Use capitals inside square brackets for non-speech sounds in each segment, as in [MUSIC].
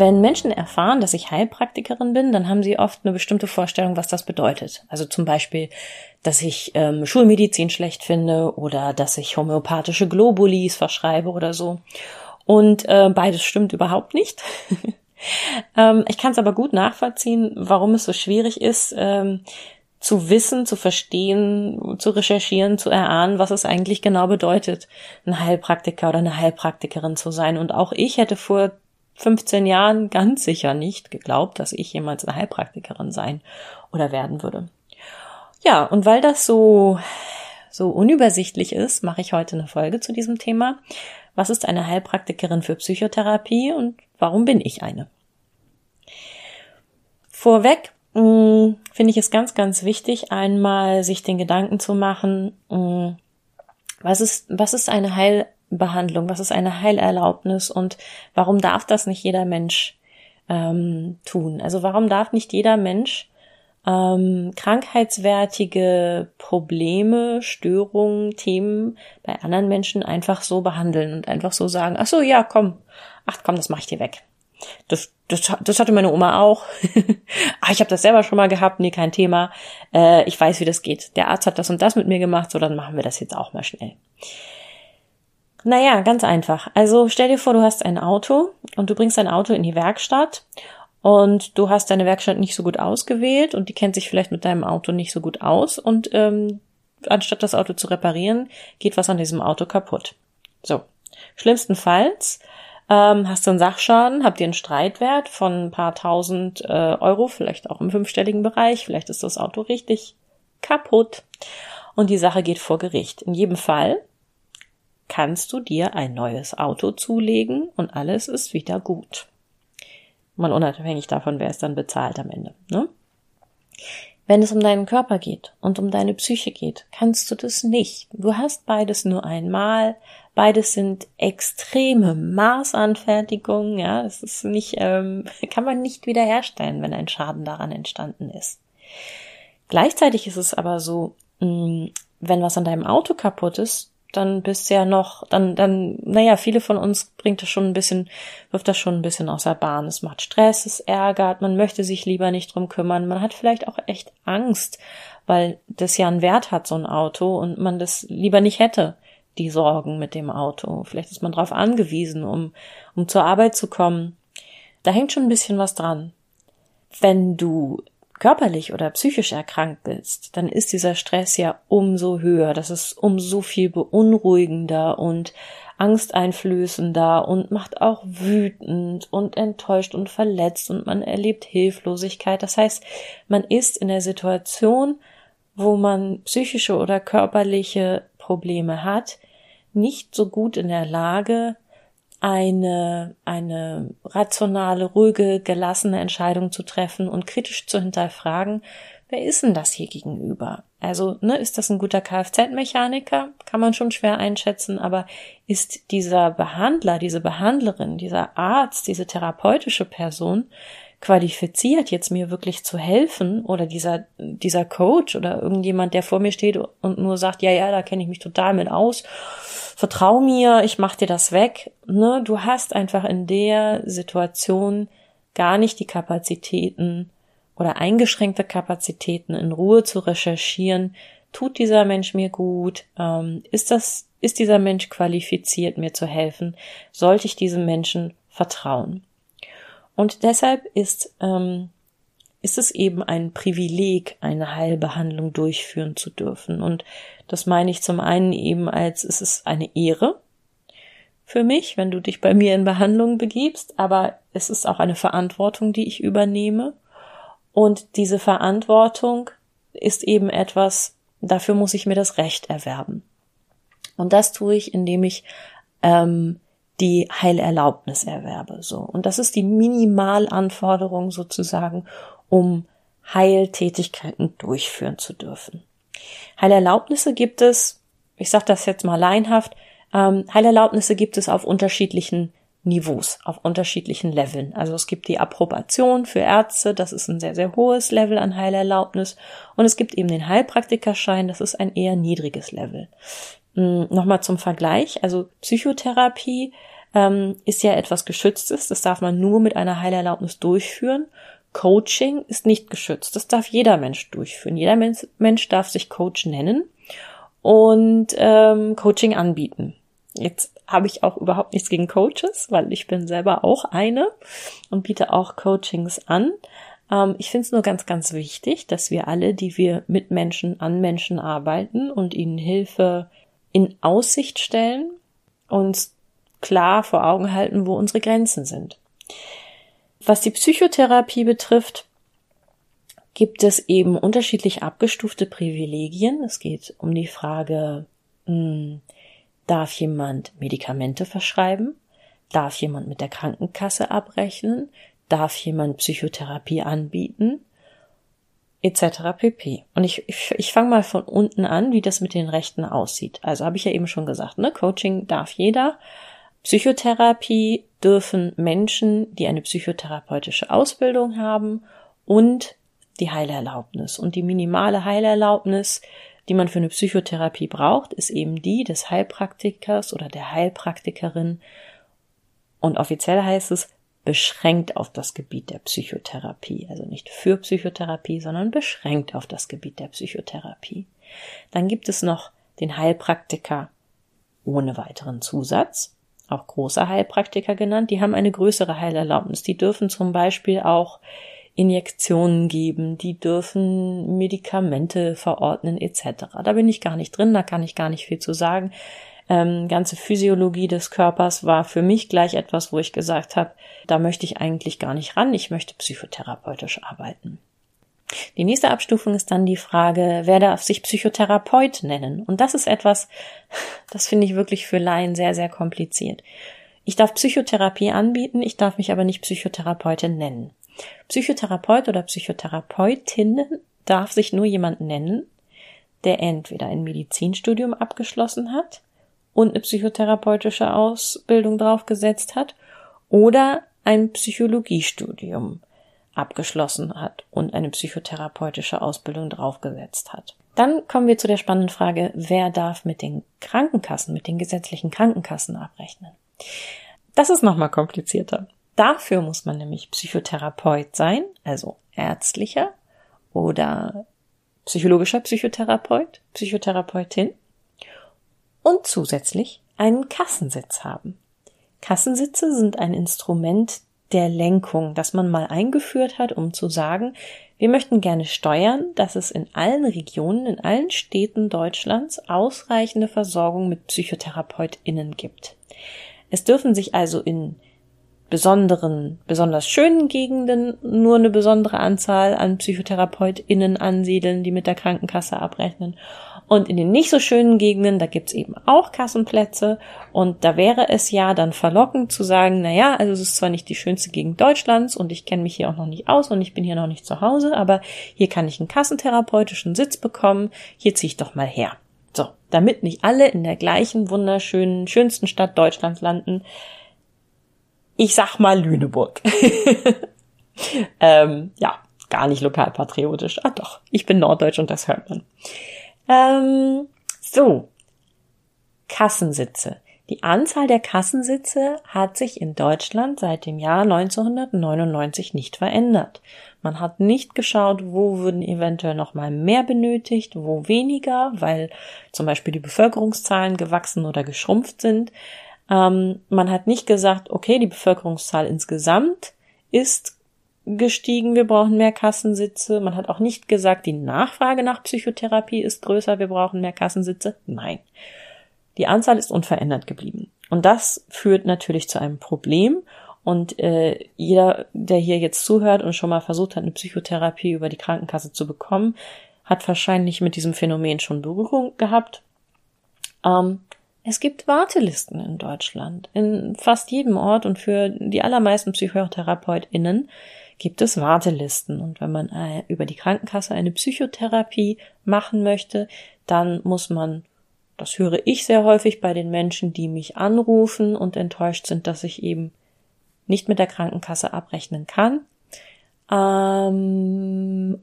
Wenn Menschen erfahren, dass ich Heilpraktikerin bin, dann haben sie oft eine bestimmte Vorstellung, was das bedeutet. Also zum Beispiel, dass ich ähm, Schulmedizin schlecht finde oder dass ich homöopathische Globulis verschreibe oder so. Und äh, beides stimmt überhaupt nicht. [LAUGHS] ähm, ich kann es aber gut nachvollziehen, warum es so schwierig ist, ähm, zu wissen, zu verstehen, zu recherchieren, zu erahnen, was es eigentlich genau bedeutet, ein Heilpraktiker oder eine Heilpraktikerin zu sein. Und auch ich hätte vor 15 Jahren ganz sicher nicht geglaubt, dass ich jemals eine Heilpraktikerin sein oder werden würde. Ja, und weil das so, so unübersichtlich ist, mache ich heute eine Folge zu diesem Thema. Was ist eine Heilpraktikerin für Psychotherapie und warum bin ich eine? Vorweg mm, finde ich es ganz, ganz wichtig, einmal sich den Gedanken zu machen, mm, was ist, was ist eine Heil Behandlung? Was ist eine Heilerlaubnis und warum darf das nicht jeder Mensch ähm, tun? Also warum darf nicht jeder Mensch ähm, krankheitswertige Probleme, Störungen, Themen bei anderen Menschen einfach so behandeln und einfach so sagen, ach so, ja, komm, ach komm, das mach ich dir weg. Das, das, das hatte meine Oma auch. [LAUGHS] ah, ich habe das selber schon mal gehabt, nee, kein Thema. Äh, ich weiß, wie das geht. Der Arzt hat das und das mit mir gemacht, so dann machen wir das jetzt auch mal schnell. Naja, ganz einfach. Also stell dir vor, du hast ein Auto und du bringst dein Auto in die Werkstatt und du hast deine Werkstatt nicht so gut ausgewählt und die kennt sich vielleicht mit deinem Auto nicht so gut aus und ähm, anstatt das Auto zu reparieren, geht was an diesem Auto kaputt. So, schlimmstenfalls ähm, hast du einen Sachschaden, habt ihr einen Streitwert von ein paar tausend äh, Euro, vielleicht auch im fünfstelligen Bereich, vielleicht ist das Auto richtig kaputt und die Sache geht vor Gericht. In jedem Fall kannst du dir ein neues Auto zulegen und alles ist wieder gut. Mal unabhängig davon, wer es dann bezahlt am Ende. Ne? Wenn es um deinen Körper geht und um deine Psyche geht, kannst du das nicht. Du hast beides nur einmal. Beides sind extreme Maßanfertigungen. Ja, es ist nicht, ähm, [LAUGHS] kann man nicht wiederherstellen, wenn ein Schaden daran entstanden ist. Gleichzeitig ist es aber so, mh, wenn was an deinem Auto kaputt ist, dann bist du ja noch, dann, dann, naja, viele von uns bringt das schon ein bisschen, wirft das schon ein bisschen aus der Bahn. Es macht Stress, es ärgert, man möchte sich lieber nicht drum kümmern, man hat vielleicht auch echt Angst, weil das ja einen Wert hat, so ein Auto, und man das lieber nicht hätte, die Sorgen mit dem Auto. Vielleicht ist man darauf angewiesen, um, um zur Arbeit zu kommen. Da hängt schon ein bisschen was dran. Wenn du körperlich oder psychisch erkrankt bist, dann ist dieser Stress ja umso höher. Das ist umso viel beunruhigender und angsteinflößender und macht auch wütend und enttäuscht und verletzt und man erlebt Hilflosigkeit. Das heißt, man ist in der Situation, wo man psychische oder körperliche Probleme hat, nicht so gut in der Lage, eine, eine rationale, ruhige, gelassene Entscheidung zu treffen und kritisch zu hinterfragen, wer ist denn das hier gegenüber? Also, ne, ist das ein guter Kfz-Mechaniker? Kann man schon schwer einschätzen, aber ist dieser Behandler, diese Behandlerin, dieser Arzt, diese therapeutische Person qualifiziert, jetzt mir wirklich zu helfen oder dieser, dieser Coach oder irgendjemand, der vor mir steht und nur sagt, ja, ja, da kenne ich mich total mit aus vertrau mir, ich mach dir das weg. Ne? Du hast einfach in der Situation gar nicht die Kapazitäten oder eingeschränkte Kapazitäten in Ruhe zu recherchieren. Tut dieser Mensch mir gut? Ähm, ist das, ist dieser Mensch qualifiziert, mir zu helfen? Sollte ich diesem Menschen vertrauen? Und deshalb ist ähm, ist es eben ein Privileg, eine Heilbehandlung durchführen zu dürfen. Und das meine ich zum einen eben als, es ist eine Ehre für mich, wenn du dich bei mir in Behandlung begibst, aber es ist auch eine Verantwortung, die ich übernehme. Und diese Verantwortung ist eben etwas, dafür muss ich mir das Recht erwerben. Und das tue ich, indem ich ähm, die Heilerlaubnis erwerbe. So. Und das ist die Minimalanforderung sozusagen, um Heiltätigkeiten durchführen zu dürfen. Heilerlaubnisse gibt es, ich sage das jetzt mal leinhaft, ähm, Heilerlaubnisse gibt es auf unterschiedlichen Niveaus, auf unterschiedlichen Leveln. Also es gibt die Approbation für Ärzte, das ist ein sehr, sehr hohes Level an Heilerlaubnis. Und es gibt eben den Heilpraktikerschein, das ist ein eher niedriges Level. Hm, Nochmal zum Vergleich, also Psychotherapie ähm, ist ja etwas Geschütztes, das darf man nur mit einer Heilerlaubnis durchführen. Coaching ist nicht geschützt. Das darf jeder Mensch durchführen. Jeder Mensch, Mensch darf sich Coach nennen und ähm, Coaching anbieten. Jetzt habe ich auch überhaupt nichts gegen Coaches, weil ich bin selber auch eine und biete auch Coachings an. Ähm, ich finde es nur ganz, ganz wichtig, dass wir alle, die wir mit Menschen, an Menschen arbeiten und ihnen Hilfe in Aussicht stellen, uns klar vor Augen halten, wo unsere Grenzen sind. Was die Psychotherapie betrifft, gibt es eben unterschiedlich abgestufte Privilegien. Es geht um die Frage, hm, darf jemand Medikamente verschreiben? Darf jemand mit der Krankenkasse abrechnen? Darf jemand Psychotherapie anbieten? Etc. pp. Und ich, ich, ich fange mal von unten an, wie das mit den Rechten aussieht. Also habe ich ja eben schon gesagt, ne? Coaching darf jeder. Psychotherapie dürfen Menschen, die eine psychotherapeutische Ausbildung haben und die Heilerlaubnis. Und die minimale Heilerlaubnis, die man für eine Psychotherapie braucht, ist eben die des Heilpraktikers oder der Heilpraktikerin. Und offiziell heißt es beschränkt auf das Gebiet der Psychotherapie. Also nicht für Psychotherapie, sondern beschränkt auf das Gebiet der Psychotherapie. Dann gibt es noch den Heilpraktiker ohne weiteren Zusatz auch große Heilpraktiker genannt, die haben eine größere Heilerlaubnis. Die dürfen zum Beispiel auch Injektionen geben, die dürfen Medikamente verordnen etc. Da bin ich gar nicht drin, da kann ich gar nicht viel zu sagen. Ähm, ganze Physiologie des Körpers war für mich gleich etwas, wo ich gesagt habe, da möchte ich eigentlich gar nicht ran, ich möchte psychotherapeutisch arbeiten. Die nächste Abstufung ist dann die Frage, wer darf sich Psychotherapeut nennen? Und das ist etwas, das finde ich wirklich für Laien sehr, sehr kompliziert. Ich darf Psychotherapie anbieten, ich darf mich aber nicht Psychotherapeutin nennen. Psychotherapeut oder Psychotherapeutin darf sich nur jemand nennen, der entweder ein Medizinstudium abgeschlossen hat und eine psychotherapeutische Ausbildung draufgesetzt hat oder ein Psychologiestudium abgeschlossen hat und eine psychotherapeutische Ausbildung draufgesetzt hat. Dann kommen wir zu der spannenden Frage, wer darf mit den Krankenkassen, mit den gesetzlichen Krankenkassen abrechnen? Das ist nochmal komplizierter. Dafür muss man nämlich Psychotherapeut sein, also ärztlicher oder psychologischer Psychotherapeut, Psychotherapeutin und zusätzlich einen Kassensitz haben. Kassensitze sind ein Instrument der Lenkung, das man mal eingeführt hat, um zu sagen, wir möchten gerne steuern, dass es in allen Regionen, in allen Städten Deutschlands ausreichende Versorgung mit PsychotherapeutInnen gibt. Es dürfen sich also in besonderen, besonders schönen Gegenden nur eine besondere Anzahl an PsychotherapeutInnen ansiedeln, die mit der Krankenkasse abrechnen. Und in den nicht so schönen Gegenden, da gibt's eben auch Kassenplätze. Und da wäre es ja dann verlockend zu sagen, na ja, also es ist zwar nicht die schönste Gegend Deutschlands und ich kenne mich hier auch noch nicht aus und ich bin hier noch nicht zu Hause, aber hier kann ich einen kassentherapeutischen Sitz bekommen. Hier ziehe ich doch mal her. So, damit nicht alle in der gleichen wunderschönen, schönsten Stadt Deutschlands landen. Ich sag mal Lüneburg. [LAUGHS] ähm, ja, gar nicht lokalpatriotisch. Ah doch, ich bin Norddeutsch und das hört man. Ähm, so, Kassensitze. Die Anzahl der Kassensitze hat sich in Deutschland seit dem Jahr 1999 nicht verändert. Man hat nicht geschaut, wo würden eventuell noch mal mehr benötigt, wo weniger, weil zum Beispiel die Bevölkerungszahlen gewachsen oder geschrumpft sind. Ähm, man hat nicht gesagt, okay, die Bevölkerungszahl insgesamt ist gestiegen, wir brauchen mehr Kassensitze. Man hat auch nicht gesagt, die Nachfrage nach Psychotherapie ist größer, wir brauchen mehr Kassensitze. Nein. Die Anzahl ist unverändert geblieben. Und das führt natürlich zu einem Problem. Und äh, jeder, der hier jetzt zuhört und schon mal versucht hat, eine Psychotherapie über die Krankenkasse zu bekommen, hat wahrscheinlich mit diesem Phänomen schon Berührung gehabt. Ähm, Es gibt Wartelisten in Deutschland. In fast jedem Ort und für die allermeisten PsychotherapeutInnen gibt es Wartelisten. Und wenn man äh, über die Krankenkasse eine Psychotherapie machen möchte, dann muss man, das höre ich sehr häufig bei den Menschen, die mich anrufen und enttäuscht sind, dass ich eben nicht mit der Krankenkasse abrechnen kann. Ähm,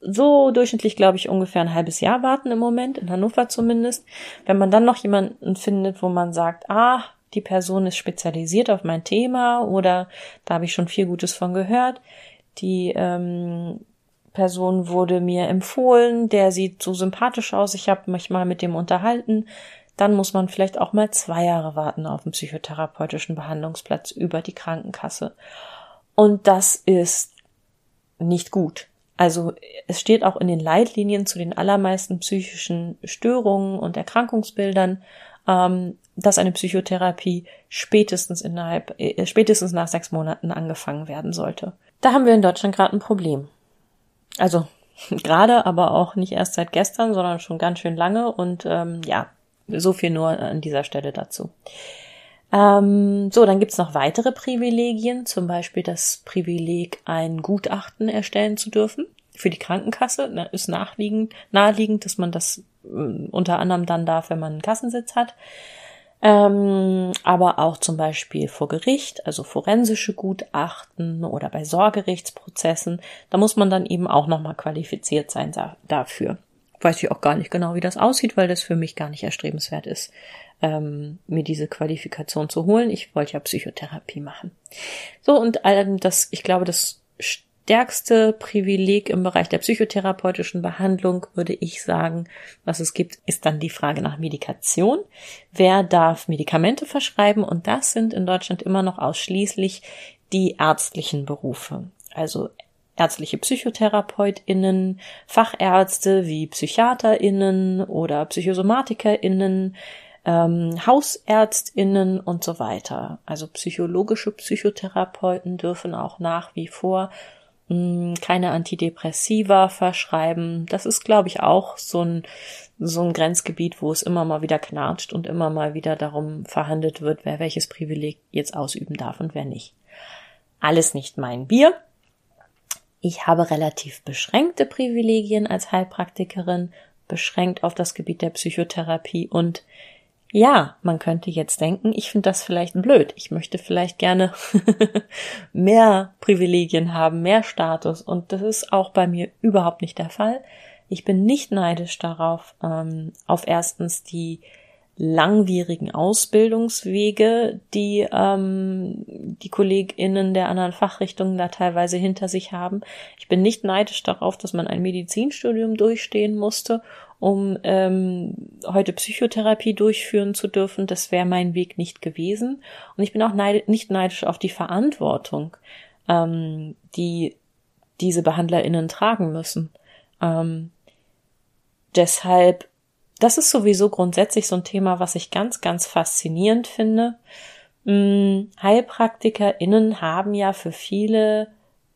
so durchschnittlich, glaube ich, ungefähr ein halbes Jahr warten im Moment, in Hannover zumindest. Wenn man dann noch jemanden findet, wo man sagt, ah, die Person ist spezialisiert auf mein Thema oder da habe ich schon viel Gutes von gehört, die ähm, Person wurde mir empfohlen, der sieht so sympathisch aus, ich habe mich mal mit dem unterhalten, dann muss man vielleicht auch mal zwei Jahre warten auf einen psychotherapeutischen Behandlungsplatz über die Krankenkasse. Und das ist nicht gut. Also es steht auch in den Leitlinien zu den allermeisten psychischen Störungen und Erkrankungsbildern, ähm, dass eine Psychotherapie spätestens innerhalb, äh, spätestens nach sechs Monaten angefangen werden sollte. Da haben wir in Deutschland gerade ein Problem. Also [LAUGHS] gerade, aber auch nicht erst seit gestern, sondern schon ganz schön lange. Und ähm, ja, so viel nur an dieser Stelle dazu. Ähm, so, dann gibt's noch weitere Privilegien, zum Beispiel das Privileg, ein Gutachten erstellen zu dürfen für die Krankenkasse. Da ist nachliegend, naheliegend, dass man das äh, unter anderem dann darf, wenn man einen Kassensitz hat. Ähm, aber auch zum Beispiel vor Gericht, also forensische Gutachten oder bei Sorgerichtsprozessen. Da muss man dann eben auch nochmal qualifiziert sein da, dafür. Weiß ich auch gar nicht genau, wie das aussieht, weil das für mich gar nicht erstrebenswert ist, ähm, mir diese Qualifikation zu holen. Ich wollte ja Psychotherapie machen. So, und ähm, das, ich glaube, das stärkste Privileg im Bereich der psychotherapeutischen Behandlung, würde ich sagen, was es gibt, ist dann die Frage nach Medikation. Wer darf Medikamente verschreiben? Und das sind in Deutschland immer noch ausschließlich die ärztlichen Berufe. Also ärztliche PsychotherapeutInnen, Fachärzte wie PsychiaterInnen oder PsychosomatikerInnen, ähm, HausärztInnen und so weiter. Also psychologische Psychotherapeuten dürfen auch nach wie vor keine Antidepressiva verschreiben. Das ist, glaube ich, auch so ein, so ein Grenzgebiet, wo es immer mal wieder knatscht und immer mal wieder darum verhandelt wird, wer welches Privileg jetzt ausüben darf und wer nicht. Alles nicht mein Bier. Ich habe relativ beschränkte Privilegien als Heilpraktikerin, beschränkt auf das Gebiet der Psychotherapie und ja, man könnte jetzt denken, ich finde das vielleicht blöd. Ich möchte vielleicht gerne [LAUGHS] mehr Privilegien haben, mehr Status. Und das ist auch bei mir überhaupt nicht der Fall. Ich bin nicht neidisch darauf, ähm, auf erstens die langwierigen Ausbildungswege, die ähm, die KollegInnen der anderen Fachrichtungen da teilweise hinter sich haben. Ich bin nicht neidisch darauf, dass man ein Medizinstudium durchstehen musste, um ähm, heute Psychotherapie durchführen zu dürfen. Das wäre mein Weg nicht gewesen. Und ich bin auch neid nicht neidisch auf die Verantwortung, ähm, die diese BehandlerInnen tragen müssen. Ähm, deshalb, das ist sowieso grundsätzlich so ein Thema, was ich ganz, ganz faszinierend finde. Hm, HeilpraktikerInnen haben ja für viele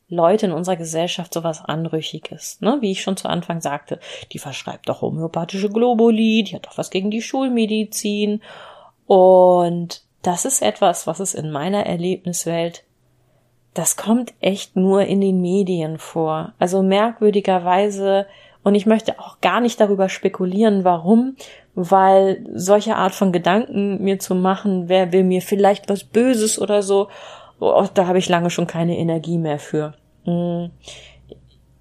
Leute in unserer Gesellschaft sowas Anrüchiges, ne? Wie ich schon zu Anfang sagte, die verschreibt doch homöopathische Globuli, die hat doch was gegen die Schulmedizin. Und das ist etwas, was es in meiner Erlebniswelt, das kommt echt nur in den Medien vor. Also merkwürdigerweise, und ich möchte auch gar nicht darüber spekulieren, warum, weil solche Art von Gedanken mir zu machen, wer will mir vielleicht was Böses oder so, oh, da habe ich lange schon keine Energie mehr für. Mm.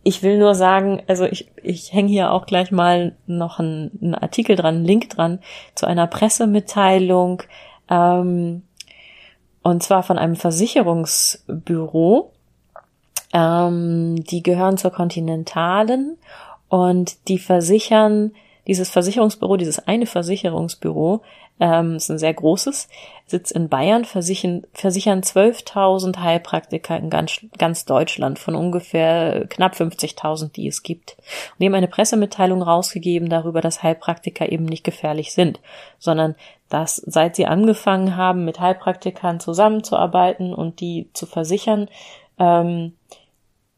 Ich will nur sagen, also ich, ich hänge hier auch gleich mal noch einen, einen Artikel dran, einen Link dran zu einer Pressemitteilung, ähm, und zwar von einem Versicherungsbüro. Ähm, die gehören zur Kontinentalen und die versichern, dieses Versicherungsbüro, dieses eine Versicherungsbüro, ähm, ist ein sehr großes, Sitz in Bayern, versichern, versichern 12.000 Heilpraktiker in ganz, ganz Deutschland von ungefähr knapp 50.000, die es gibt. Und die haben eine Pressemitteilung rausgegeben darüber, dass Heilpraktiker eben nicht gefährlich sind, sondern dass seit sie angefangen haben, mit Heilpraktikern zusammenzuarbeiten und die zu versichern, ähm,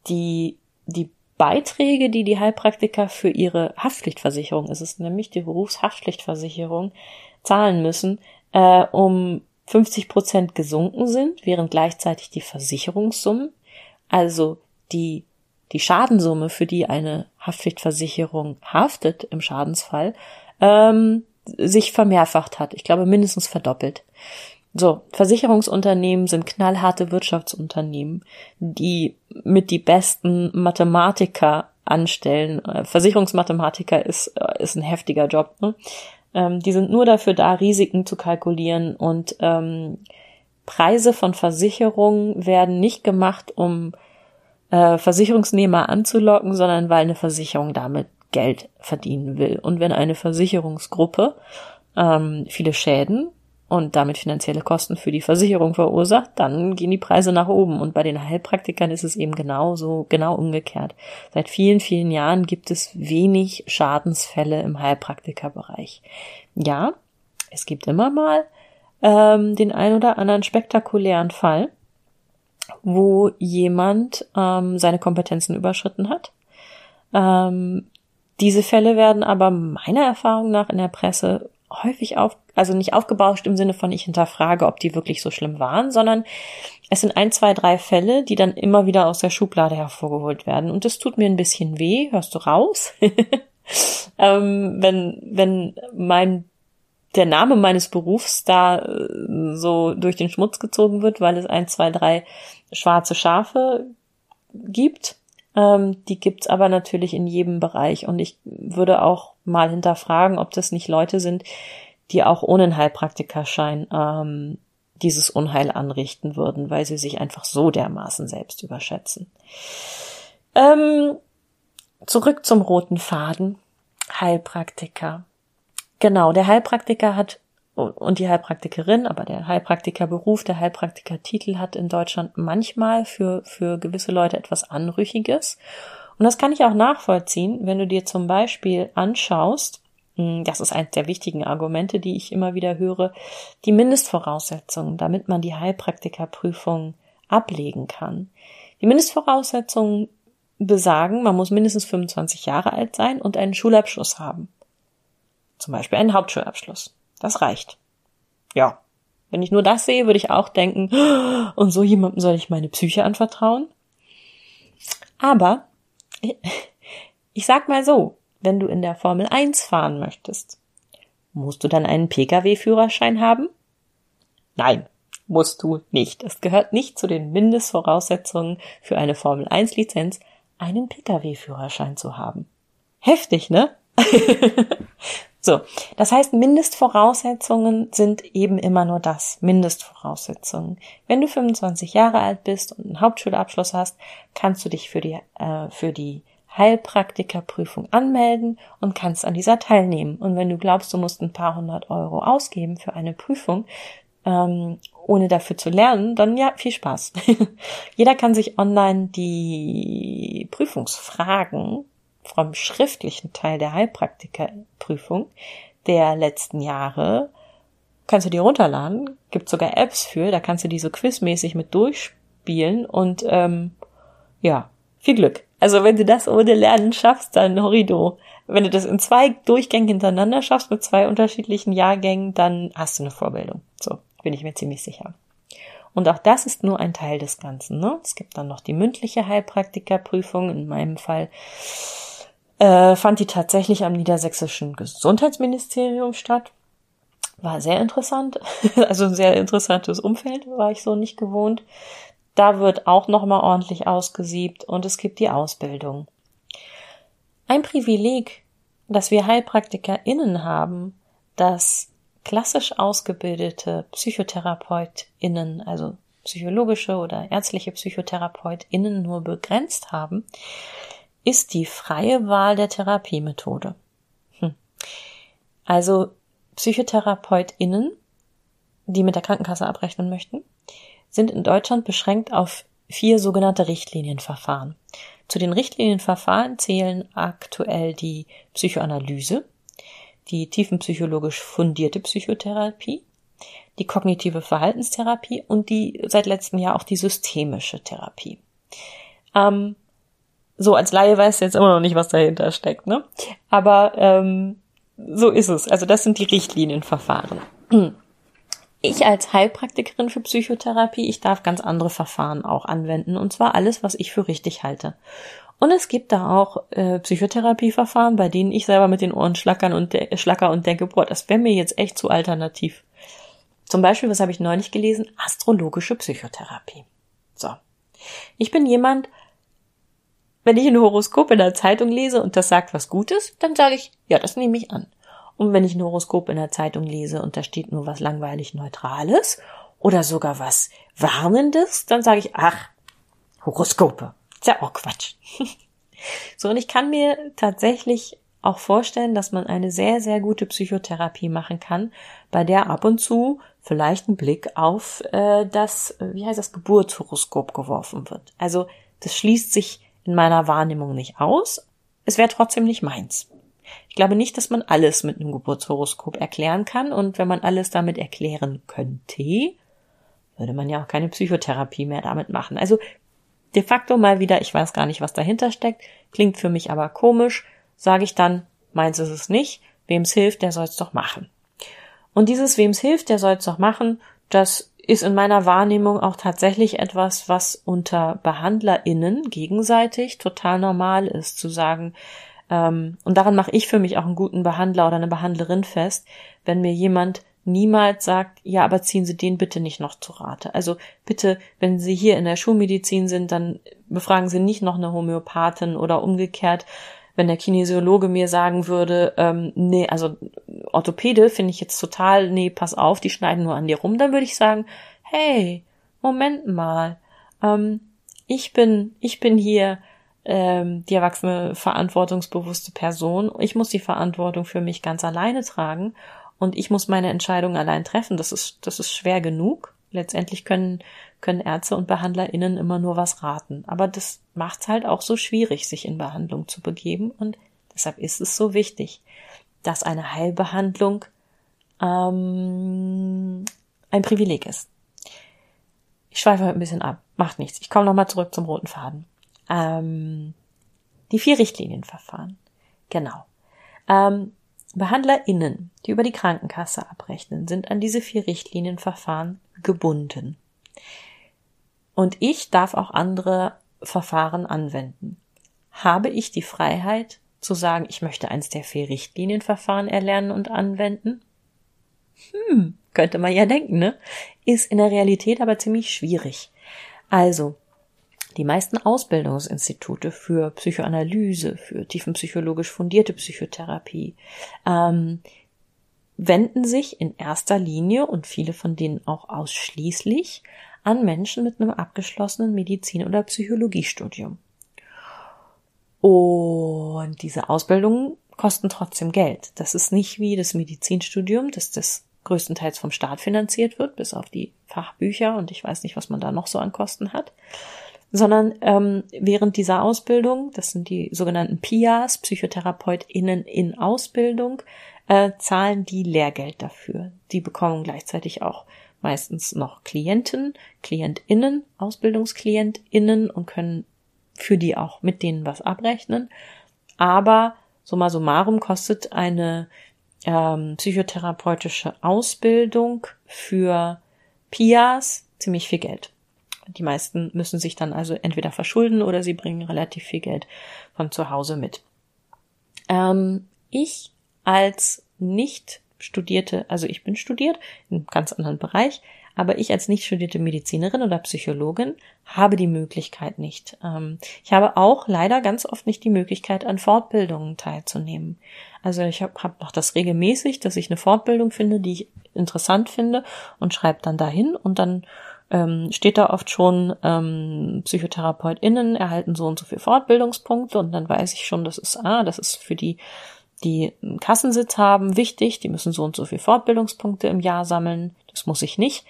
die, die Beiträge, die die Heilpraktiker für ihre Haftpflichtversicherung, es ist nämlich die Berufshaftpflichtversicherung, zahlen müssen, äh, um 50 Prozent gesunken sind, während gleichzeitig die Versicherungssummen, also die, die Schadensumme, für die eine Haftpflichtversicherung haftet im Schadensfall, ähm, sich vermehrfacht hat. Ich glaube mindestens verdoppelt. So, Versicherungsunternehmen sind knallharte Wirtschaftsunternehmen, die mit die besten Mathematiker anstellen. Äh, Versicherungsmathematiker ist, äh, ist ein heftiger Job. Ne? Ähm, die sind nur dafür da, Risiken zu kalkulieren und ähm, Preise von Versicherungen werden nicht gemacht, um äh, Versicherungsnehmer anzulocken, sondern weil eine Versicherung damit Geld verdienen will. Und wenn eine Versicherungsgruppe ähm, viele Schäden und damit finanzielle Kosten für die Versicherung verursacht, dann gehen die Preise nach oben. Und bei den Heilpraktikern ist es eben genauso, genau umgekehrt. Seit vielen, vielen Jahren gibt es wenig Schadensfälle im Heilpraktikerbereich. Ja, es gibt immer mal ähm, den ein oder anderen spektakulären Fall, wo jemand ähm, seine Kompetenzen überschritten hat. Ähm, diese Fälle werden aber meiner Erfahrung nach in der Presse häufig auf, also nicht aufgebauscht im Sinne von ich hinterfrage, ob die wirklich so schlimm waren, sondern es sind ein, zwei, drei Fälle, die dann immer wieder aus der Schublade hervorgeholt werden. Und das tut mir ein bisschen weh, hörst du raus? [LAUGHS] ähm, wenn, wenn mein der Name meines Berufs da äh, so durch den Schmutz gezogen wird, weil es ein, zwei, drei schwarze Schafe gibt. Ähm, die gibt's aber natürlich in jedem Bereich. Und ich würde auch mal hinterfragen, ob das nicht Leute sind, die auch ohne einen Heilpraktikerschein ähm, dieses Unheil anrichten würden, weil sie sich einfach so dermaßen selbst überschätzen. Ähm, zurück zum roten Faden. Heilpraktiker. Genau, der Heilpraktiker hat und die Heilpraktikerin, aber der Heilpraktikerberuf, der Heilpraktikertitel hat in Deutschland manchmal für, für gewisse Leute etwas Anrüchiges. Und das kann ich auch nachvollziehen, wenn du dir zum Beispiel anschaust, das ist eines der wichtigen Argumente, die ich immer wieder höre, die Mindestvoraussetzungen, damit man die Heilpraktikerprüfung ablegen kann. Die Mindestvoraussetzungen besagen, man muss mindestens 25 Jahre alt sein und einen Schulabschluss haben. Zum Beispiel einen Hauptschulabschluss. Das reicht. Ja. Wenn ich nur das sehe, würde ich auch denken, und so jemandem soll ich meine Psyche anvertrauen. Aber [LAUGHS] ich sag mal so, wenn du in der Formel 1 fahren möchtest, musst du dann einen Pkw-Führerschein haben? Nein, musst du nicht. Es gehört nicht zu den Mindestvoraussetzungen für eine Formel 1 Lizenz, einen Pkw-Führerschein zu haben. Heftig, ne? [LAUGHS] So, das heißt, Mindestvoraussetzungen sind eben immer nur das, Mindestvoraussetzungen. Wenn du 25 Jahre alt bist und einen Hauptschulabschluss hast, kannst du dich für die, äh, für die Heilpraktikerprüfung anmelden und kannst an dieser teilnehmen. Und wenn du glaubst, du musst ein paar hundert Euro ausgeben für eine Prüfung, ähm, ohne dafür zu lernen, dann ja, viel Spaß. [LAUGHS] Jeder kann sich online die Prüfungsfragen vom schriftlichen Teil der Heilpraktikerprüfung der letzten Jahre kannst du dir runterladen. Gibt sogar Apps für, da kannst du die so quizmäßig mit durchspielen und ähm, ja, viel Glück. Also wenn du das ohne Lernen schaffst, dann Horrido. Wenn du das in zwei Durchgängen hintereinander schaffst mit zwei unterschiedlichen Jahrgängen, dann hast du eine Vorbildung. So, bin ich mir ziemlich sicher. Und auch das ist nur ein Teil des Ganzen. Ne? Es gibt dann noch die mündliche Heilpraktikerprüfung. In meinem Fall äh, fand die tatsächlich am niedersächsischen Gesundheitsministerium statt. War sehr interessant, [LAUGHS] also ein sehr interessantes Umfeld, war ich so nicht gewohnt. Da wird auch nochmal ordentlich ausgesiebt und es gibt die Ausbildung. Ein Privileg, das wir HeilpraktikerInnen haben, dass klassisch ausgebildete PsychotherapeutInnen, also psychologische oder ärztliche PsychotherapeutInnen nur begrenzt haben, ist die freie Wahl der Therapiemethode. Hm. Also PsychotherapeutInnen, die mit der Krankenkasse abrechnen möchten, sind in Deutschland beschränkt auf vier sogenannte Richtlinienverfahren. Zu den Richtlinienverfahren zählen aktuell die Psychoanalyse, die tiefenpsychologisch fundierte Psychotherapie, die kognitive Verhaltenstherapie und die seit letztem Jahr auch die systemische Therapie. Ähm, so als Laie weiß jetzt immer noch nicht, was dahinter steckt, ne? Aber ähm, so ist es. Also das sind die Richtlinienverfahren. Ich als Heilpraktikerin für Psychotherapie, ich darf ganz andere Verfahren auch anwenden und zwar alles, was ich für richtig halte. Und es gibt da auch äh, Psychotherapieverfahren, bei denen ich selber mit den Ohren schlackern und de schlacker und denke, boah, das wäre mir jetzt echt zu alternativ. Zum Beispiel, was habe ich neulich gelesen? Astrologische Psychotherapie. So. Ich bin jemand, wenn ich ein Horoskop in der Zeitung lese und das sagt was Gutes, dann sage ich, ja, das nehme ich an. Und wenn ich ein Horoskop in der Zeitung lese und da steht nur was langweilig Neutrales oder sogar was Warnendes, dann sage ich, ach, Horoskope. Ist ja auch Quatsch. [LAUGHS] so, und ich kann mir tatsächlich auch vorstellen, dass man eine sehr, sehr gute Psychotherapie machen kann, bei der ab und zu vielleicht ein Blick auf äh, das, wie heißt das, Geburtshoroskop geworfen wird. Also das schließt sich in meiner Wahrnehmung nicht aus. Es wäre trotzdem nicht meins. Ich glaube nicht, dass man alles mit einem Geburtshoroskop erklären kann und wenn man alles damit erklären könnte, würde man ja auch keine Psychotherapie mehr damit machen. Also de facto mal wieder, ich weiß gar nicht, was dahinter steckt, klingt für mich aber komisch, sage ich dann, meins ist es nicht, wem's hilft, der soll's doch machen. Und dieses wem's hilft, der soll's doch machen, das ist in meiner Wahrnehmung auch tatsächlich etwas, was unter BehandlerInnen gegenseitig total normal ist, zu sagen, und daran mache ich für mich auch einen guten Behandler oder eine Behandlerin fest, wenn mir jemand niemals sagt, ja, aber ziehen Sie den bitte nicht noch zu Rate. Also bitte, wenn Sie hier in der Schulmedizin sind, dann befragen Sie nicht noch eine Homöopathin oder umgekehrt, wenn der Kinesiologe mir sagen würde, ähm, nee, also Orthopäde finde ich jetzt total, nee, pass auf, die schneiden nur an dir rum, dann würde ich sagen, hey, Moment mal, ähm, ich bin, ich bin hier ähm, die erwachsene, verantwortungsbewusste Person. Ich muss die Verantwortung für mich ganz alleine tragen und ich muss meine Entscheidung allein treffen. Das ist, das ist schwer genug. Letztendlich können, können Ärzte und BehandlerInnen immer nur was raten. Aber das macht es halt auch so schwierig, sich in Behandlung zu begeben und deshalb ist es so wichtig, dass eine Heilbehandlung ähm, ein Privileg ist. Ich schweife ein bisschen ab, macht nichts. Ich komme nochmal zurück zum roten Faden. Ähm, die vier Richtlinienverfahren. Genau. Ähm, BehandlerInnen, die über die Krankenkasse abrechnen, sind an diese vier Richtlinienverfahren gebunden. Und ich darf auch andere Verfahren anwenden. Habe ich die Freiheit zu sagen, ich möchte eins der vier Richtlinienverfahren erlernen und anwenden? Hm, könnte man ja denken, ne? Ist in der Realität aber ziemlich schwierig. Also, die meisten Ausbildungsinstitute für Psychoanalyse, für tiefenpsychologisch fundierte Psychotherapie ähm, wenden sich in erster Linie und viele von denen auch ausschließlich an Menschen mit einem abgeschlossenen Medizin- oder Psychologiestudium. Und diese Ausbildungen kosten trotzdem Geld. Das ist nicht wie das Medizinstudium, dass das größtenteils vom Staat finanziert wird, bis auf die Fachbücher und ich weiß nicht, was man da noch so an Kosten hat sondern ähm, während dieser Ausbildung, das sind die sogenannten PIAs, PsychotherapeutInnen in Ausbildung, äh, zahlen die Lehrgeld dafür. Die bekommen gleichzeitig auch meistens noch Klienten, KlientInnen, AusbildungsklientInnen und können für die auch mit denen was abrechnen. Aber summa summarum kostet eine ähm, psychotherapeutische Ausbildung für PIAs ziemlich viel Geld. Die meisten müssen sich dann also entweder verschulden oder sie bringen relativ viel Geld von zu Hause mit. Ähm, ich als nicht studierte, also ich bin studiert, in einem ganz anderen Bereich, aber ich als nicht studierte Medizinerin oder Psychologin habe die Möglichkeit nicht. Ähm, ich habe auch leider ganz oft nicht die Möglichkeit, an Fortbildungen teilzunehmen. Also ich habe hab noch das regelmäßig, dass ich eine Fortbildung finde, die ich interessant finde und schreibe dann dahin und dann ähm, steht da oft schon, ähm, PsychotherapeutInnen erhalten so und so viel Fortbildungspunkte und dann weiß ich schon, das ist, ah, das ist für die, die einen Kassensitz haben, wichtig, die müssen so und so viel Fortbildungspunkte im Jahr sammeln, das muss ich nicht.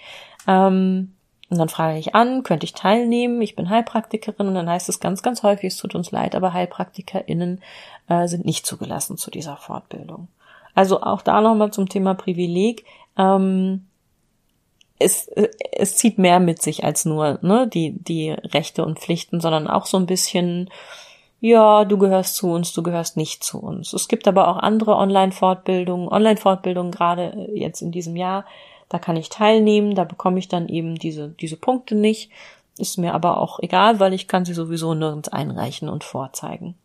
Ähm, und dann frage ich an, könnte ich teilnehmen? Ich bin Heilpraktikerin und dann heißt es ganz, ganz häufig, es tut uns leid, aber HeilpraktikerInnen äh, sind nicht zugelassen zu dieser Fortbildung. Also auch da nochmal zum Thema Privileg. Ähm, es, es zieht mehr mit sich als nur ne, die, die Rechte und Pflichten, sondern auch so ein bisschen, ja, du gehörst zu uns, du gehörst nicht zu uns. Es gibt aber auch andere Online-Fortbildungen, Online-Fortbildungen gerade äh, jetzt in diesem Jahr. Da kann ich teilnehmen, da bekomme ich dann eben diese, diese Punkte nicht. Ist mir aber auch egal, weil ich kann sie sowieso nirgends einreichen und vorzeigen.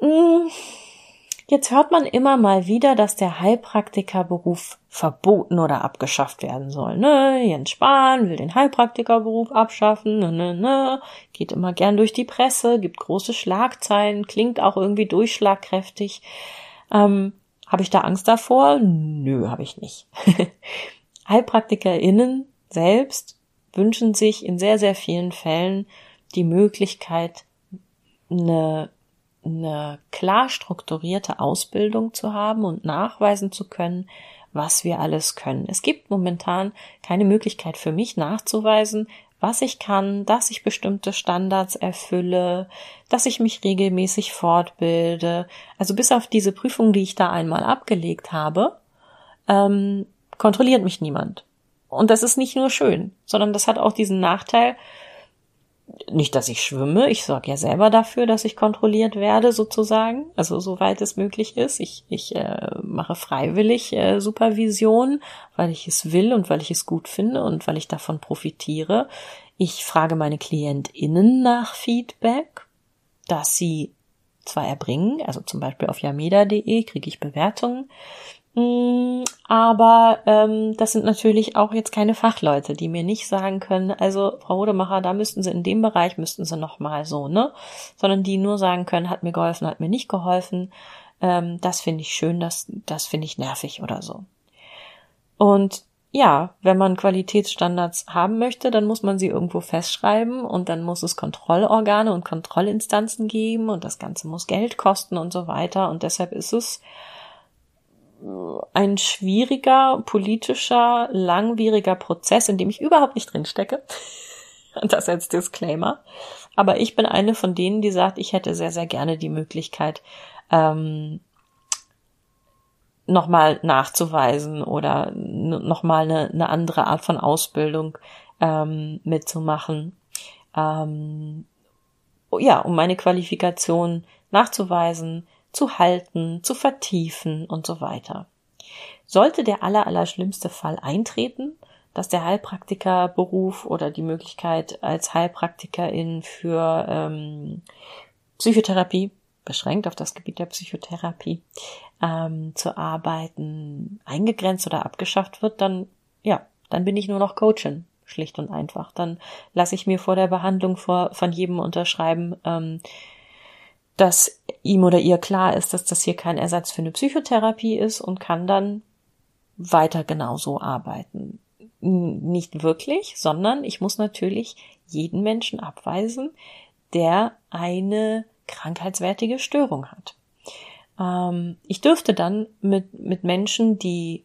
Hm Jetzt hört man immer mal wieder, dass der Heilpraktikerberuf verboten oder abgeschafft werden soll. Ne? Jens Spahn will den Heilpraktikerberuf abschaffen. Ne, ne, ne. Geht immer gern durch die Presse, gibt große Schlagzeilen, klingt auch irgendwie durchschlagkräftig. Ähm, habe ich da Angst davor? Nö, habe ich nicht. [LAUGHS] HeilpraktikerInnen selbst wünschen sich in sehr, sehr vielen Fällen die Möglichkeit, eine eine klar strukturierte Ausbildung zu haben und nachweisen zu können, was wir alles können. Es gibt momentan keine Möglichkeit für mich nachzuweisen, was ich kann, dass ich bestimmte Standards erfülle, dass ich mich regelmäßig fortbilde. Also bis auf diese Prüfung, die ich da einmal abgelegt habe, ähm, kontrolliert mich niemand. Und das ist nicht nur schön, sondern das hat auch diesen Nachteil, nicht, dass ich schwimme, ich sorge ja selber dafür, dass ich kontrolliert werde, sozusagen, also soweit es möglich ist. Ich, ich äh, mache freiwillig äh, Supervision, weil ich es will und weil ich es gut finde und weil ich davon profitiere. Ich frage meine KlientInnen nach Feedback, dass sie zwar erbringen, also zum Beispiel auf yameda.de kriege ich Bewertungen, aber ähm, das sind natürlich auch jetzt keine Fachleute, die mir nicht sagen können, also Frau Rodemacher, da müssten Sie in dem Bereich, müssten Sie nochmal so, ne? Sondern die nur sagen können, hat mir geholfen, hat mir nicht geholfen. Ähm, das finde ich schön, das, das finde ich nervig oder so. Und ja, wenn man Qualitätsstandards haben möchte, dann muss man sie irgendwo festschreiben und dann muss es Kontrollorgane und Kontrollinstanzen geben und das Ganze muss Geld kosten und so weiter. Und deshalb ist es ein schwieriger, politischer, langwieriger Prozess, in dem ich überhaupt nicht drin stecke. [LAUGHS] Das als Disclaimer. Aber ich bin eine von denen, die sagt, ich hätte sehr, sehr gerne die Möglichkeit, ähm, nochmal nachzuweisen oder nochmal eine, eine andere Art von Ausbildung ähm, mitzumachen. Ähm, ja, um meine Qualifikation nachzuweisen, zu halten, zu vertiefen und so weiter. Sollte der allerallerschlimmste Fall eintreten, dass der Heilpraktikerberuf oder die Möglichkeit als Heilpraktikerin für ähm, Psychotherapie beschränkt auf das Gebiet der Psychotherapie ähm, zu arbeiten eingegrenzt oder abgeschafft wird, dann ja, dann bin ich nur noch Coachin, schlicht und einfach. Dann lasse ich mir vor der Behandlung vor, von jedem unterschreiben, ähm, dass ihm oder ihr klar ist, dass das hier kein Ersatz für eine Psychotherapie ist und kann dann weiter genauso arbeiten. Nicht wirklich, sondern ich muss natürlich jeden Menschen abweisen, der eine krankheitswertige Störung hat. Ähm, ich dürfte dann mit, mit Menschen, die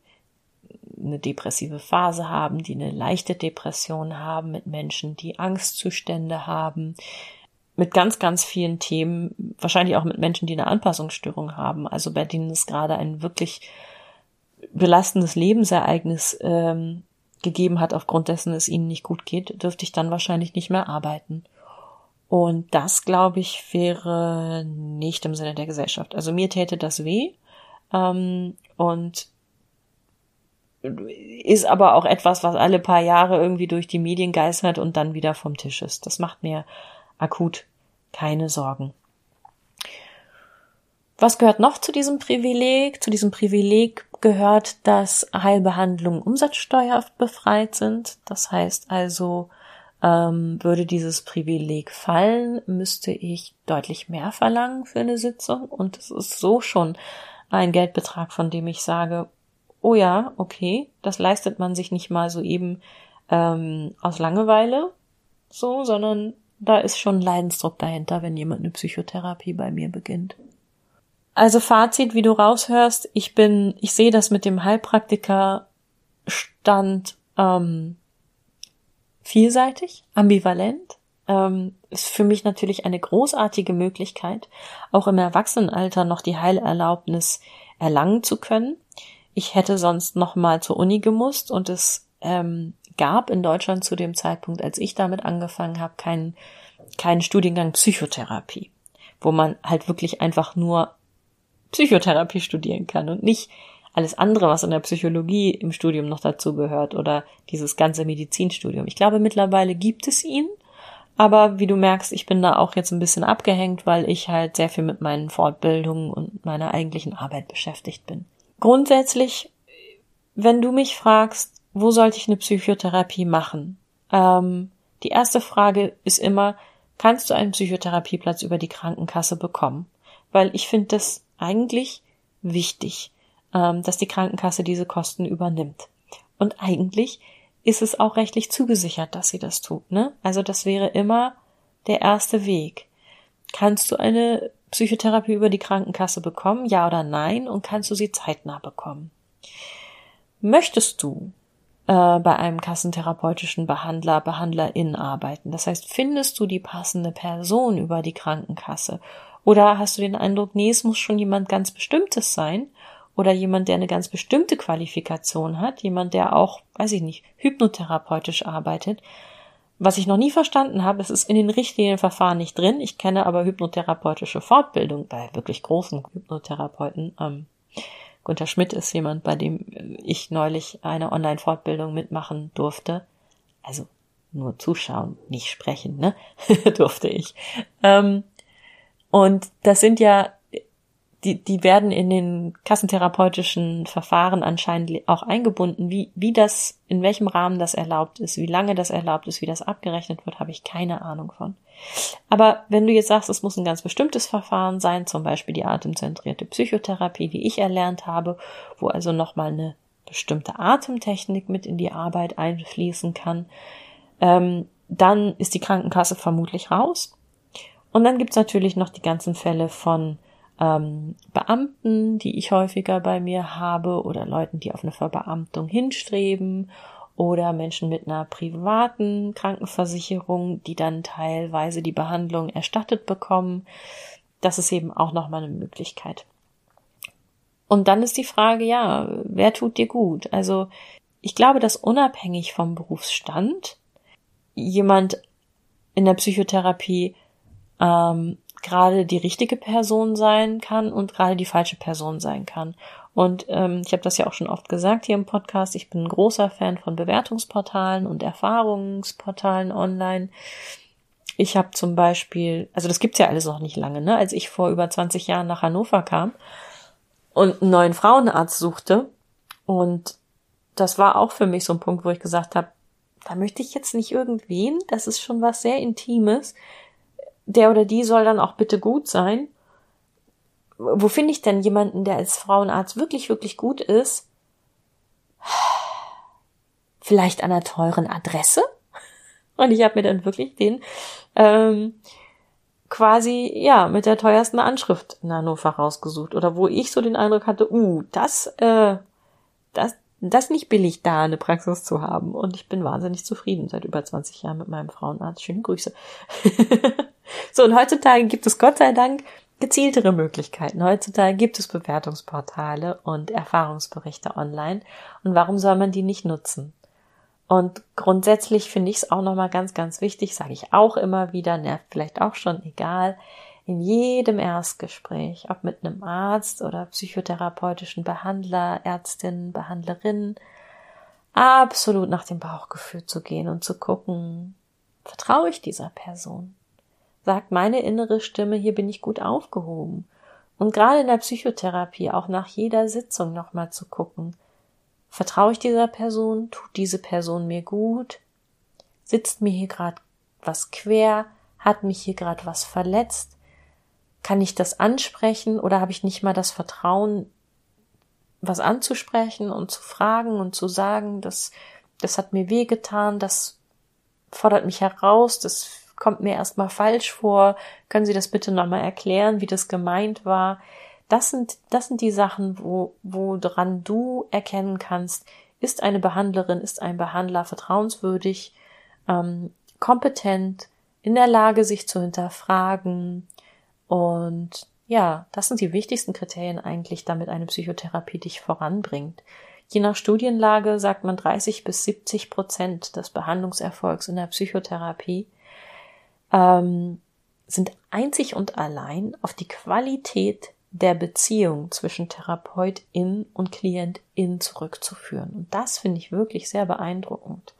eine depressive Phase haben, die eine leichte Depression haben, mit Menschen, die Angstzustände haben, mit ganz, ganz vielen Themen, wahrscheinlich auch mit Menschen, die eine Anpassungsstörung haben, also bei denen es gerade ein wirklich belastendes Lebensereignis ähm, gegeben hat, aufgrund dessen es ihnen nicht gut geht, dürfte ich dann wahrscheinlich nicht mehr arbeiten. Und das, glaube ich, wäre nicht im Sinne der Gesellschaft. Also mir täte das weh. Ähm, und ist aber auch etwas, was alle paar Jahre irgendwie durch die Medien geistert und dann wieder vom Tisch ist. Das macht mir akut keine Sorgen. Was gehört noch zu diesem Privileg? Zu diesem Privileg gehört, dass Heilbehandlungen umsatzsteuerbefreit sind. Das heißt also, ähm, würde dieses Privileg fallen, müsste ich deutlich mehr verlangen für eine Sitzung. Und es ist so schon ein Geldbetrag, von dem ich sage, oh ja, okay, das leistet man sich nicht mal so eben ähm, aus Langeweile, so, sondern da ist schon Leidensdruck dahinter, wenn jemand eine Psychotherapie bei mir beginnt. Also Fazit, wie du raushörst, ich bin, ich sehe das mit dem Heilpraktikerstand ähm, vielseitig, ambivalent. Ähm, ist für mich natürlich eine großartige Möglichkeit, auch im Erwachsenenalter noch die Heilerlaubnis erlangen zu können. Ich hätte sonst noch mal zur Uni gemusst und es ähm, gab in Deutschland zu dem Zeitpunkt, als ich damit angefangen habe, keinen keinen Studiengang Psychotherapie, wo man halt wirklich einfach nur Psychotherapie studieren kann und nicht alles andere, was in der Psychologie im Studium noch dazu gehört oder dieses ganze Medizinstudium. Ich glaube, mittlerweile gibt es ihn, aber wie du merkst, ich bin da auch jetzt ein bisschen abgehängt, weil ich halt sehr viel mit meinen Fortbildungen und meiner eigentlichen Arbeit beschäftigt bin. Grundsätzlich, wenn du mich fragst, wo sollte ich eine Psychotherapie machen? Ähm, die erste Frage ist immer, kannst du einen Psychotherapieplatz über die Krankenkasse bekommen? Weil ich finde das eigentlich wichtig, ähm, dass die Krankenkasse diese Kosten übernimmt. Und eigentlich ist es auch rechtlich zugesichert, dass sie das tut. Ne? Also das wäre immer der erste Weg. Kannst du eine Psychotherapie über die Krankenkasse bekommen, ja oder nein, und kannst du sie zeitnah bekommen? Möchtest du äh, bei einem kassentherapeutischen Behandler, Behandlerin arbeiten? Das heißt, findest du die passende Person über die Krankenkasse? Oder hast du den Eindruck, nee, es muss schon jemand ganz Bestimmtes sein oder jemand, der eine ganz bestimmte Qualifikation hat, jemand, der auch, weiß ich nicht, hypnotherapeutisch arbeitet. Was ich noch nie verstanden habe, es ist in den Richtlinienverfahren nicht drin. Ich kenne aber hypnotherapeutische Fortbildung bei wirklich großen Hypnotherapeuten. Ähm, Gunther Schmidt ist jemand, bei dem ich neulich eine Online-Fortbildung mitmachen durfte. Also nur zuschauen, nicht sprechen, ne? [LAUGHS] durfte ich. Ähm, und das sind ja die, die werden in den kassentherapeutischen Verfahren anscheinend auch eingebunden. Wie, wie das, in welchem Rahmen das erlaubt ist, wie lange das erlaubt ist, wie das abgerechnet wird, habe ich keine Ahnung von. Aber wenn du jetzt sagst, es muss ein ganz bestimmtes Verfahren sein, zum Beispiel die atemzentrierte Psychotherapie, die ich erlernt habe, wo also nochmal eine bestimmte Atemtechnik mit in die Arbeit einfließen kann, ähm, dann ist die Krankenkasse vermutlich raus. Und dann gibt's natürlich noch die ganzen Fälle von ähm, Beamten, die ich häufiger bei mir habe, oder Leuten, die auf eine Verbeamtung hinstreben, oder Menschen mit einer privaten Krankenversicherung, die dann teilweise die Behandlung erstattet bekommen. Das ist eben auch nochmal eine Möglichkeit. Und dann ist die Frage, ja, wer tut dir gut? Also ich glaube, dass unabhängig vom Berufsstand jemand in der Psychotherapie ähm, gerade die richtige Person sein kann und gerade die falsche Person sein kann. Und ähm, ich habe das ja auch schon oft gesagt hier im Podcast, ich bin ein großer Fan von Bewertungsportalen und Erfahrungsportalen online. Ich habe zum Beispiel, also das gibt's ja alles noch nicht lange, ne? Als ich vor über 20 Jahren nach Hannover kam und einen neuen Frauenarzt suchte und das war auch für mich so ein Punkt, wo ich gesagt habe, da möchte ich jetzt nicht irgendwen, das ist schon was sehr Intimes der oder die soll dann auch bitte gut sein. Wo finde ich denn jemanden, der als Frauenarzt wirklich, wirklich gut ist? Vielleicht an einer teuren Adresse? [LAUGHS] Und ich habe mir dann wirklich den ähm, quasi ja mit der teuersten Anschrift in Hannover rausgesucht oder wo ich so den Eindruck hatte, uh, das äh, das das nicht billig, da eine Praxis zu haben. Und ich bin wahnsinnig zufrieden seit über 20 Jahren mit meinem Frauenarzt. Schöne Grüße. [LAUGHS] so, und heutzutage gibt es Gott sei Dank gezieltere Möglichkeiten. Heutzutage gibt es Bewertungsportale und Erfahrungsberichte online. Und warum soll man die nicht nutzen? Und grundsätzlich finde ich es auch nochmal ganz, ganz wichtig, sage ich auch immer wieder, nervt vielleicht auch schon, egal, in jedem Erstgespräch, ob mit einem Arzt oder psychotherapeutischen Behandler, Ärztin, Behandlerin, absolut nach dem Bauchgefühl zu gehen und zu gucken, vertraue ich dieser Person? Sagt meine innere Stimme, hier bin ich gut aufgehoben. Und gerade in der Psychotherapie auch nach jeder Sitzung nochmal zu gucken, vertraue ich dieser Person, tut diese Person mir gut, sitzt mir hier gerade was quer, hat mich hier gerade was verletzt, kann ich das ansprechen oder habe ich nicht mal das Vertrauen, was anzusprechen und zu fragen und zu sagen, das, das hat mir wehgetan, das fordert mich heraus, das kommt mir erstmal falsch vor. Können Sie das bitte nochmal erklären, wie das gemeint war? Das sind, das sind die Sachen, wo, woran du erkennen kannst, ist eine Behandlerin, ist ein Behandler vertrauenswürdig, ähm, kompetent, in der Lage, sich zu hinterfragen, und ja, das sind die wichtigsten Kriterien eigentlich, damit eine Psychotherapie dich voranbringt. Je nach Studienlage sagt man 30 bis 70 Prozent des Behandlungserfolgs in der Psychotherapie. Ähm, sind einzig und allein auf die Qualität der Beziehung zwischen Therapeutin und Klientin zurückzuführen. Und das finde ich wirklich sehr beeindruckend.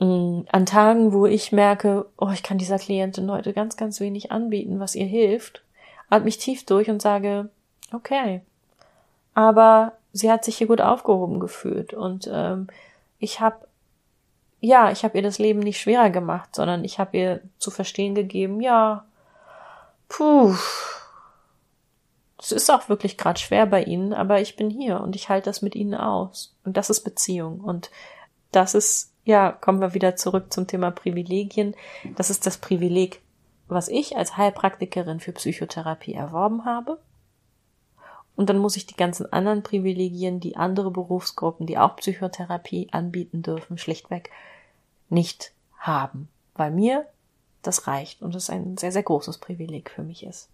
Mm, an Tagen, wo ich merke, oh, ich kann dieser Klientin heute ganz, ganz wenig anbieten, was ihr hilft, atme mich tief durch und sage, okay, aber sie hat sich hier gut aufgehoben gefühlt und ähm, ich habe ja, ich habe ihr das Leben nicht schwerer gemacht, sondern ich habe ihr zu verstehen gegeben, ja, puh, es ist auch wirklich gerade schwer bei ihnen, aber ich bin hier und ich halte das mit ihnen aus. Und das ist Beziehung. Und das ist, ja, kommen wir wieder zurück zum Thema Privilegien. Das ist das Privileg, was ich als Heilpraktikerin für Psychotherapie erworben habe. Und dann muss ich die ganzen anderen Privilegien, die andere Berufsgruppen, die auch Psychotherapie anbieten dürfen, schlichtweg nicht haben. Weil mir das reicht und es ein sehr, sehr großes Privileg für mich ist.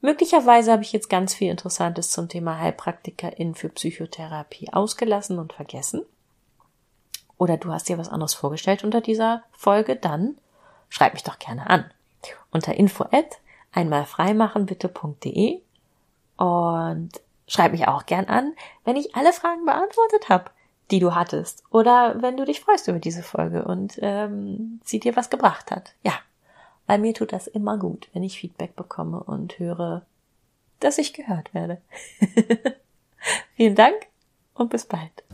Möglicherweise habe ich jetzt ganz viel Interessantes zum Thema Heilpraktikerin für Psychotherapie ausgelassen und vergessen. Oder du hast dir was anderes vorgestellt unter dieser Folge, dann schreib mich doch gerne an. Unter info at einmalfreimachenbitte.de und schreib mich auch gern an, wenn ich alle Fragen beantwortet habe, die du hattest. Oder wenn du dich freust über diese Folge und ähm, sie dir was gebracht hat. Ja, weil mir tut das immer gut, wenn ich Feedback bekomme und höre, dass ich gehört werde. [LAUGHS] Vielen Dank und bis bald.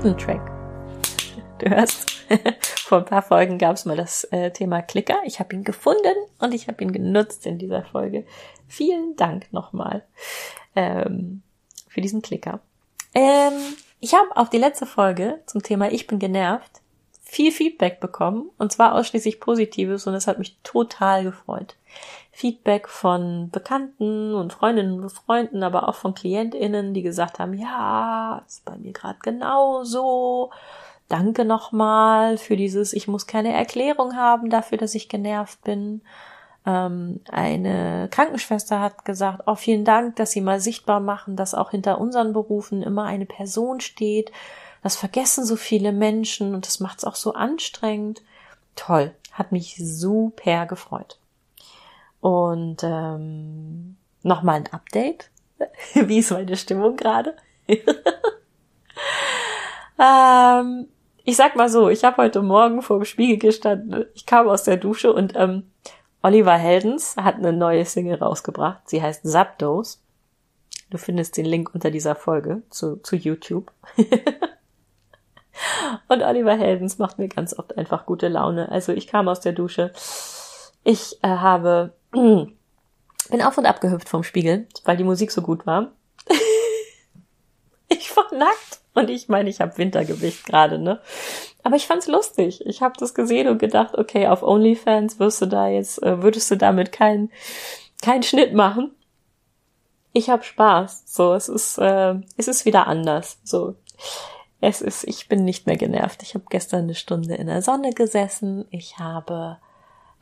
Hidden Track. Du hörst, [LAUGHS] vor ein paar Folgen gab es mal das äh, Thema Klicker. Ich habe ihn gefunden und ich habe ihn genutzt in dieser Folge. Vielen Dank nochmal ähm, für diesen Klicker. Ähm, ich habe auf die letzte Folge zum Thema Ich bin genervt viel Feedback bekommen und zwar ausschließlich Positives und es hat mich total gefreut. Feedback von Bekannten und Freundinnen und Freunden, aber auch von KlientInnen, die gesagt haben, ja, ist bei mir gerade genauso Danke nochmal für dieses, ich muss keine Erklärung haben dafür, dass ich genervt bin. Ähm, eine Krankenschwester hat gesagt, oh, vielen Dank, dass Sie mal sichtbar machen, dass auch hinter unseren Berufen immer eine Person steht. Das vergessen so viele Menschen und das macht es auch so anstrengend. Toll, hat mich super gefreut. Und ähm, nochmal ein Update. [LAUGHS] Wie ist meine Stimmung gerade? [LAUGHS] ähm, ich sag mal so, ich habe heute Morgen vor dem Spiegel gestanden. Ich kam aus der Dusche und ähm, Oliver Heldens hat eine neue Single rausgebracht. Sie heißt Zapdos. Du findest den Link unter dieser Folge zu, zu YouTube. [LAUGHS] und Oliver Heldens macht mir ganz oft einfach gute Laune. Also ich kam aus der Dusche. Ich äh, habe bin auf und ab gehüpft vom Spiegel, weil die Musik so gut war. [LAUGHS] ich war nackt und ich meine, ich habe Wintergewicht gerade, ne? Aber ich fand's lustig. Ich habe das gesehen und gedacht, okay, auf OnlyFans wirst du da jetzt, äh, würdest du damit keinen keinen Schnitt machen. Ich habe Spaß. So, es ist, äh, es ist wieder anders. So, es ist, ich bin nicht mehr genervt. Ich habe gestern eine Stunde in der Sonne gesessen. Ich habe,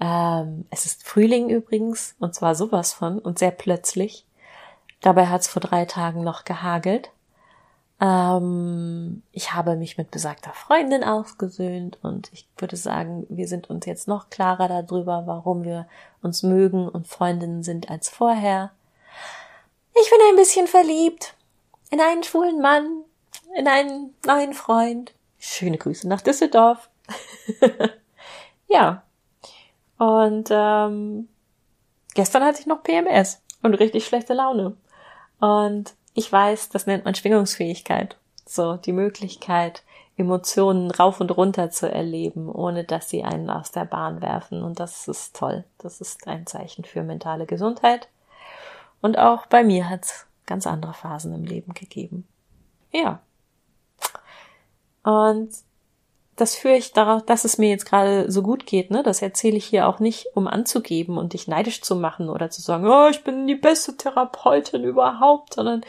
ähm, es ist Frühling übrigens und zwar sowas von und sehr plötzlich. Dabei hat's vor drei Tagen noch gehagelt. Ähm, ich habe mich mit besagter Freundin ausgesöhnt und ich würde sagen, wir sind uns jetzt noch klarer darüber, warum wir uns mögen und Freundinnen sind als vorher. Ich bin ein bisschen verliebt in einen schwulen Mann, in einen neuen Freund. Schöne Grüße nach Düsseldorf. [LAUGHS] ja. Und ähm, gestern hatte ich noch PMS und richtig schlechte Laune. Und ich weiß, das nennt man Schwingungsfähigkeit. So, die Möglichkeit, Emotionen rauf und runter zu erleben, ohne dass sie einen aus der Bahn werfen. Und das ist toll. Das ist ein Zeichen für mentale Gesundheit. Und auch bei mir hat es ganz andere Phasen im Leben gegeben. Ja. Und das führe ich darauf, dass es mir jetzt gerade so gut geht, ne? Das erzähle ich hier auch nicht, um anzugeben und dich neidisch zu machen oder zu sagen, oh, ich bin die beste Therapeutin überhaupt, sondern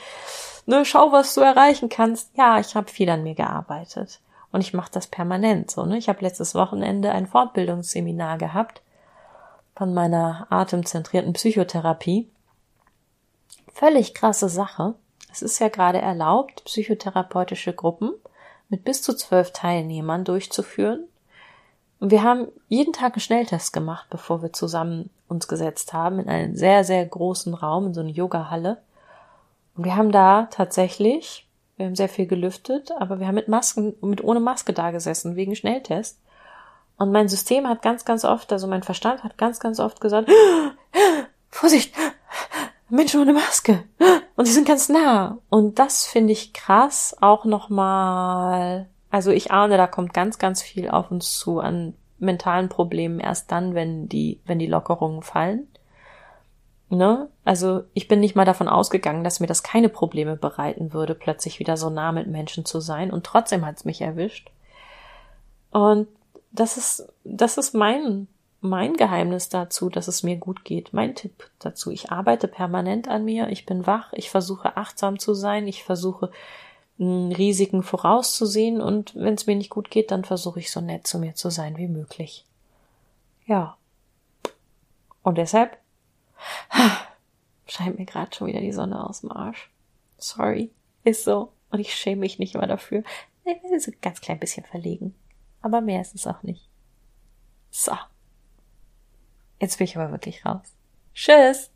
ne, schau, was du erreichen kannst. Ja, ich habe viel an mir gearbeitet. Und ich mache das permanent so. Ne? Ich habe letztes Wochenende ein Fortbildungsseminar gehabt von meiner atemzentrierten Psychotherapie. Völlig krasse Sache. Es ist ja gerade erlaubt, psychotherapeutische Gruppen mit bis zu zwölf Teilnehmern durchzuführen. Und wir haben jeden Tag einen Schnelltest gemacht, bevor wir zusammen uns gesetzt haben, in einen sehr, sehr großen Raum, in so eine Yoga-Halle. Und wir haben da tatsächlich, wir haben sehr viel gelüftet, aber wir haben mit Masken, mit ohne Maske da gesessen, wegen Schnelltest. Und mein System hat ganz, ganz oft, also mein Verstand hat ganz, ganz oft gesagt, [GASPS] Vorsicht, Menschen ohne Maske. Und sie sind ganz nah. Und das finde ich krass, auch nochmal, also ich ahne, da kommt ganz, ganz viel auf uns zu an mentalen Problemen erst dann, wenn die, wenn die Lockerungen fallen. Ne? Also ich bin nicht mal davon ausgegangen, dass mir das keine Probleme bereiten würde, plötzlich wieder so nah mit Menschen zu sein. Und trotzdem hat's mich erwischt. Und das ist, das ist mein, mein Geheimnis dazu, dass es mir gut geht. Mein Tipp dazu. Ich arbeite permanent an mir. Ich bin wach. Ich versuche achtsam zu sein. Ich versuche hm, Risiken vorauszusehen. Und wenn es mir nicht gut geht, dann versuche ich so nett zu mir zu sein wie möglich. Ja. Und deshalb scheint mir gerade schon wieder die Sonne aus dem Arsch. Sorry. Ist so. Und ich schäme mich nicht immer dafür. So ein ganz klein bisschen verlegen. Aber mehr ist es auch nicht. So. Jetzt bin ich aber wirklich raus. Tschüss.